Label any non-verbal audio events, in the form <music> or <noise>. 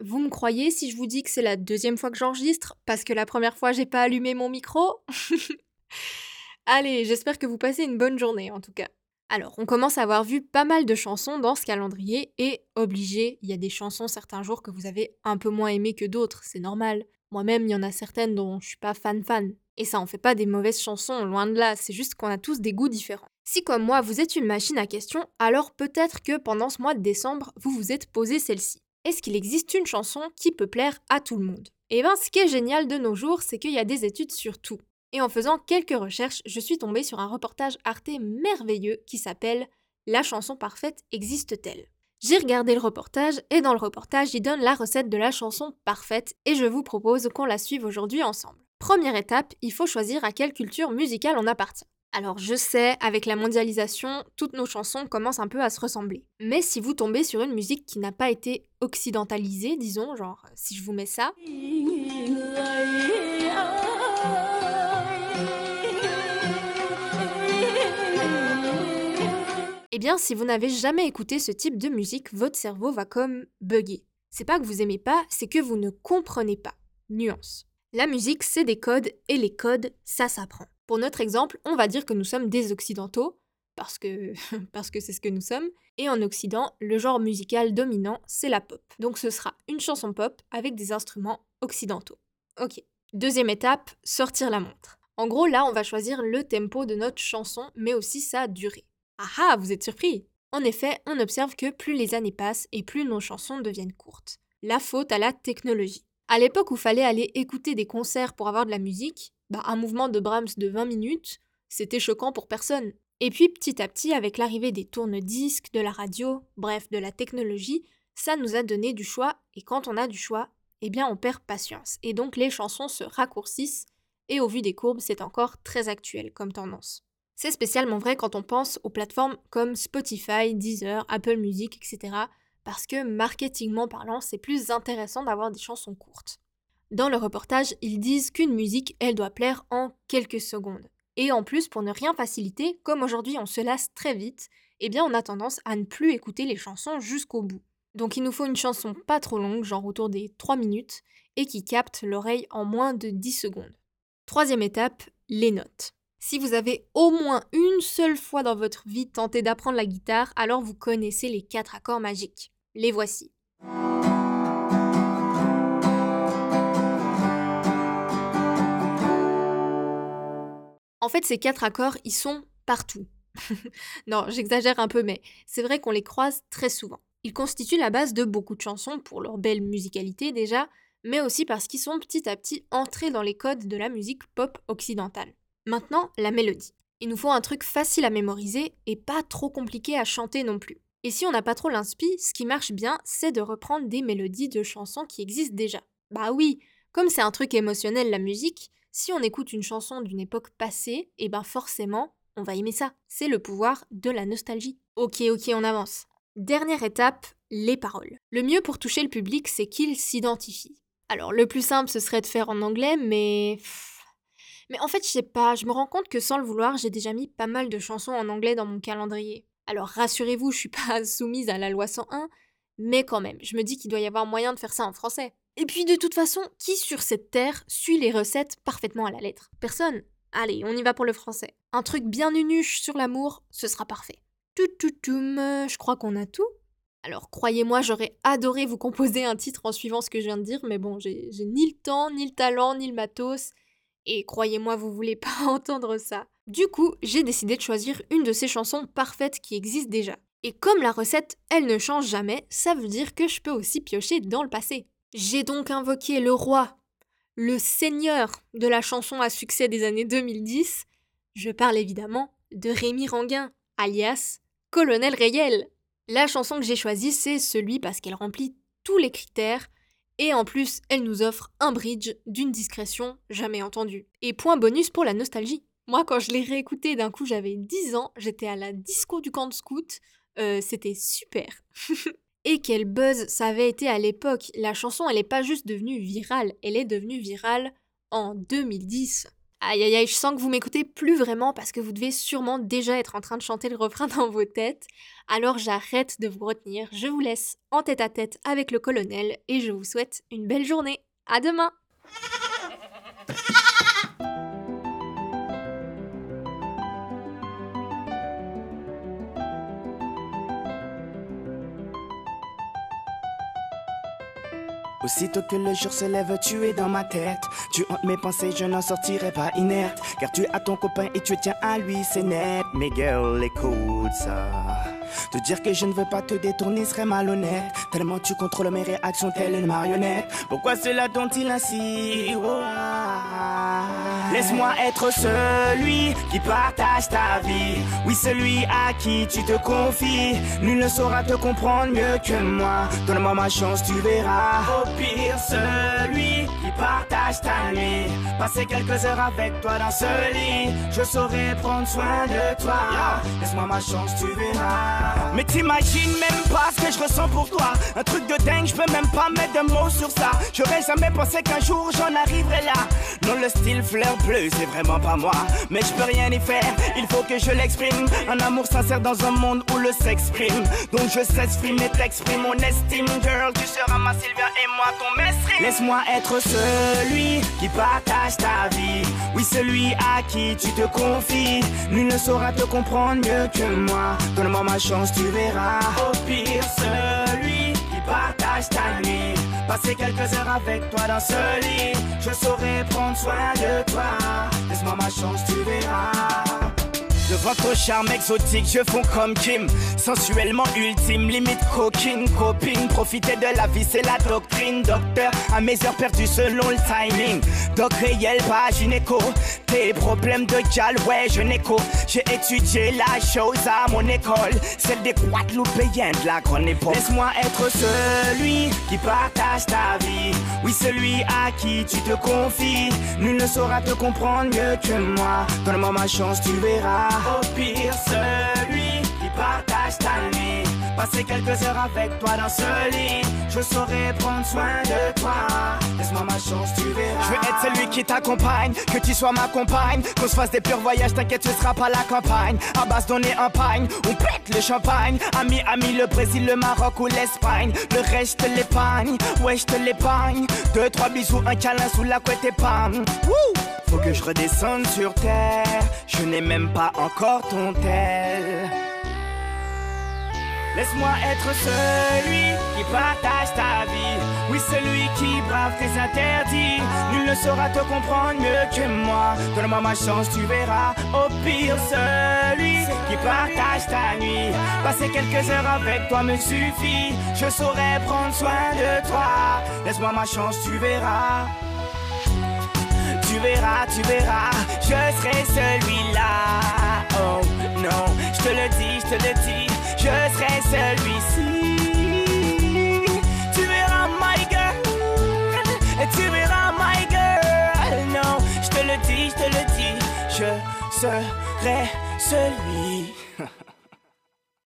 Vous me croyez si je vous dis que c'est la deuxième fois que j'enregistre parce que la première fois j'ai pas allumé mon micro? <laughs> Allez, j'espère que vous passez une bonne journée en tout cas. Alors, on commence à avoir vu pas mal de chansons dans ce calendrier et obligé, il y a des chansons certains jours que vous avez un peu moins aimées que d'autres, c'est normal. Moi-même, il y en a certaines dont je suis pas fan fan. Et ça en fait pas des mauvaises chansons, loin de là, c'est juste qu'on a tous des goûts différents. Si comme moi vous êtes une machine à questions, alors peut-être que pendant ce mois de décembre, vous vous êtes posé celle-ci. Est-ce qu'il existe une chanson qui peut plaire à tout le monde? Eh bien, ce qui est génial de nos jours, c'est qu'il y a des études sur tout. Et en faisant quelques recherches, je suis tombée sur un reportage Arte merveilleux qui s'appelle La chanson parfaite existe-t-elle? J'ai regardé le reportage et dans le reportage, il donne la recette de la chanson parfaite et je vous propose qu'on la suive aujourd'hui ensemble. Première étape, il faut choisir à quelle culture musicale on appartient. Alors je sais, avec la mondialisation, toutes nos chansons commencent un peu à se ressembler. Mais si vous tombez sur une musique qui n'a pas été occidentalisée, disons, genre si je vous mets ça... Eh bien, si vous n'avez jamais écouté ce type de musique, votre cerveau va comme bugger. C'est pas que vous aimez pas, c'est que vous ne comprenez pas. Nuance. La musique, c'est des codes, et les codes, ça s'apprend. Pour notre exemple, on va dire que nous sommes des occidentaux, <laughs> parce que c'est ce que nous sommes, et en Occident, le genre musical dominant, c'est la pop. Donc ce sera une chanson pop avec des instruments occidentaux. Ok. Deuxième étape, sortir la montre. En gros, là, on va choisir le tempo de notre chanson, mais aussi sa durée. Ah ah, vous êtes surpris En effet, on observe que plus les années passent et plus nos chansons deviennent courtes. La faute à la technologie. À l'époque où fallait aller écouter des concerts pour avoir de la musique, bah, un mouvement de Brahms de 20 minutes, c'était choquant pour personne. Et puis petit à petit, avec l'arrivée des tourne-disques, de la radio, bref, de la technologie, ça nous a donné du choix, et quand on a du choix, eh bien on perd patience. Et donc les chansons se raccourcissent, et au vu des courbes, c'est encore très actuel comme tendance. C'est spécialement vrai quand on pense aux plateformes comme Spotify, Deezer, Apple Music, etc. Parce que marketingment parlant, c'est plus intéressant d'avoir des chansons courtes. Dans le reportage, ils disent qu'une musique, elle doit plaire en quelques secondes. Et en plus, pour ne rien faciliter, comme aujourd'hui on se lasse très vite, eh bien on a tendance à ne plus écouter les chansons jusqu'au bout. Donc il nous faut une chanson pas trop longue, genre autour des 3 minutes, et qui capte l'oreille en moins de 10 secondes. Troisième étape, les notes. Si vous avez au moins une seule fois dans votre vie tenté d'apprendre la guitare, alors vous connaissez les quatre accords magiques. Les voici. En fait, ces quatre accords, ils sont partout. <laughs> non, j'exagère un peu, mais c'est vrai qu'on les croise très souvent. Ils constituent la base de beaucoup de chansons pour leur belle musicalité déjà, mais aussi parce qu'ils sont petit à petit entrés dans les codes de la musique pop occidentale. Maintenant, la mélodie. Il nous faut un truc facile à mémoriser et pas trop compliqué à chanter non plus. Et si on n'a pas trop l'inspi, ce qui marche bien, c'est de reprendre des mélodies de chansons qui existent déjà. Bah oui, comme c'est un truc émotionnel la musique, si on écoute une chanson d'une époque passée, et eh ben forcément, on va aimer ça. C'est le pouvoir de la nostalgie. Ok, ok, on avance. Dernière étape, les paroles. Le mieux pour toucher le public, c'est qu'il s'identifie. Alors, le plus simple, ce serait de faire en anglais, mais... Mais en fait, je sais pas, je me rends compte que sans le vouloir, j'ai déjà mis pas mal de chansons en anglais dans mon calendrier. Alors rassurez-vous, je suis pas <laughs> soumise à la loi 101, mais quand même, je me dis qu'il doit y avoir moyen de faire ça en français. Et puis de toute façon, qui sur cette terre suit les recettes parfaitement à la lettre? Personne. Allez, on y va pour le français. Un truc bien nunuche sur l'amour, ce sera parfait. Tout tout je crois qu'on a tout. Alors croyez-moi, j'aurais adoré vous composer un titre en suivant ce que je viens de dire, mais bon, j'ai ni le temps, ni le talent, ni le matos. Et croyez-moi, vous voulez <laughs> pas entendre ça. Du coup, j'ai décidé de choisir une de ces chansons parfaites qui existent déjà. Et comme la recette, elle ne change jamais, ça veut dire que je peux aussi piocher dans le passé. J'ai donc invoqué le roi, le seigneur de la chanson à succès des années 2010. Je parle évidemment de Rémi Ranguin, alias Colonel Rayel. La chanson que j'ai choisie, c'est celui parce qu'elle remplit tous les critères et en plus, elle nous offre un bridge d'une discrétion jamais entendue. Et point bonus pour la nostalgie. Moi, quand je l'ai réécouté, d'un coup, j'avais 10 ans, j'étais à la disco du camp de scout, euh, c'était super. <laughs> Et quel buzz ça avait été à l'époque. La chanson, elle n'est pas juste devenue virale, elle est devenue virale en 2010. Aïe aïe aïe, je sens que vous m'écoutez plus vraiment parce que vous devez sûrement déjà être en train de chanter le refrain dans vos têtes. Alors j'arrête de vous retenir, je vous laisse en tête à tête avec le colonel et je vous souhaite une belle journée. À demain! Aussitôt que le jour se lève, tu es dans ma tête. Tu hantes mes pensées, je n'en sortirai pas inerte. Car tu as ton copain et tu tiens à lui, c'est net. Mais girl, écoute ça. Te dire que je ne veux pas te détourner serait malhonnête. Tellement tu contrôles mes réactions, telle une marionnette. Pourquoi cela dont-il ainsi? Oh. Laisse-moi être celui qui partage ta vie. Oui, celui à qui tu te confies. Nul ne saura te comprendre mieux que moi. Donne-moi ma chance, tu verras. Au pire, celui Passer quelques heures avec toi dans ce lit. Je saurai prendre soin de toi. Laisse-moi ma chance, tu verras. Mais t'imagines même pas ce que je ressens pour toi. Un truc de dingue, je peux même pas mettre de mots sur ça. J'aurais jamais pensé qu'un jour j'en arriverais là. Non, le style fleur bleue, c'est vraiment pas moi. Mais je peux rien y faire, il faut que je l'exprime. Un amour sincère dans un monde où le s'exprime. Donc je s'exprime et t'exprime mon estime, girl. Tu seras ma Sylvia et moi ton mestre. Laisse-moi être celui qui partage ta vie. Oui, celui à qui tu te confies. Nul ne saura te comprendre mieux que moi. Donne-moi ma chance, tu verras. Au pire, celui qui partage ta nuit. Passer quelques heures avec toi dans ce lit. Je saurai prendre soin de toi. Laisse-moi ma chance, tu verras. De votre charme exotique, je fonds comme Kim. Sensuellement ultime, limite coquine, copine. Profiter de la vie, c'est la doctrine. Docteur, à mes heures perdues selon le timing. Doc réel, pas gynéco. Tes problèmes de gal, ouais, je n'écho. J'ai étudié la chose à mon école. Celle des Guadeloupéens de la grande époque. Laisse-moi être celui qui partage ta vie. Oui, celui à qui tu te confies. Nul ne saura te comprendre mieux que moi. Donne-moi ma chance, tu verras. Au pire, celui qui partage ta nuit. Passer quelques heures avec toi dans ce lit. Je saurai prendre soin de toi. Laisse-moi ma chance, tu verras. Je veux être celui qui t'accompagne, que tu sois ma compagne. Qu'on se fasse des purs voyages, t'inquiète, ce sera pas la campagne. À base donner un pagne, on pète le champagne. Ami, ami, le Brésil, le Maroc ou l'Espagne. Le reste, je te l'épargne, ouais, je te l'épargne. Deux, trois bisous, un câlin sous la couette et pam. Faut que je redescende sur terre. Je n'ai même pas encore ton tel. Laisse-moi être celui qui partage ta vie. Oui, celui qui brave tes interdits. Nul ne saura te comprendre mieux que moi. Donne-moi ma chance, tu verras. Au pire, celui qui partage ta nuit. Passer quelques heures avec toi me suffit. Je saurai prendre soin de toi. Laisse-moi ma chance, tu verras. Tu verras, tu verras, je serai celui-là. Oh non, je te le dis, je te le dis, je serai celui-ci. Tu verras, my girl, tu verras, my girl. Non, je te le dis, je te le dis, je serai celui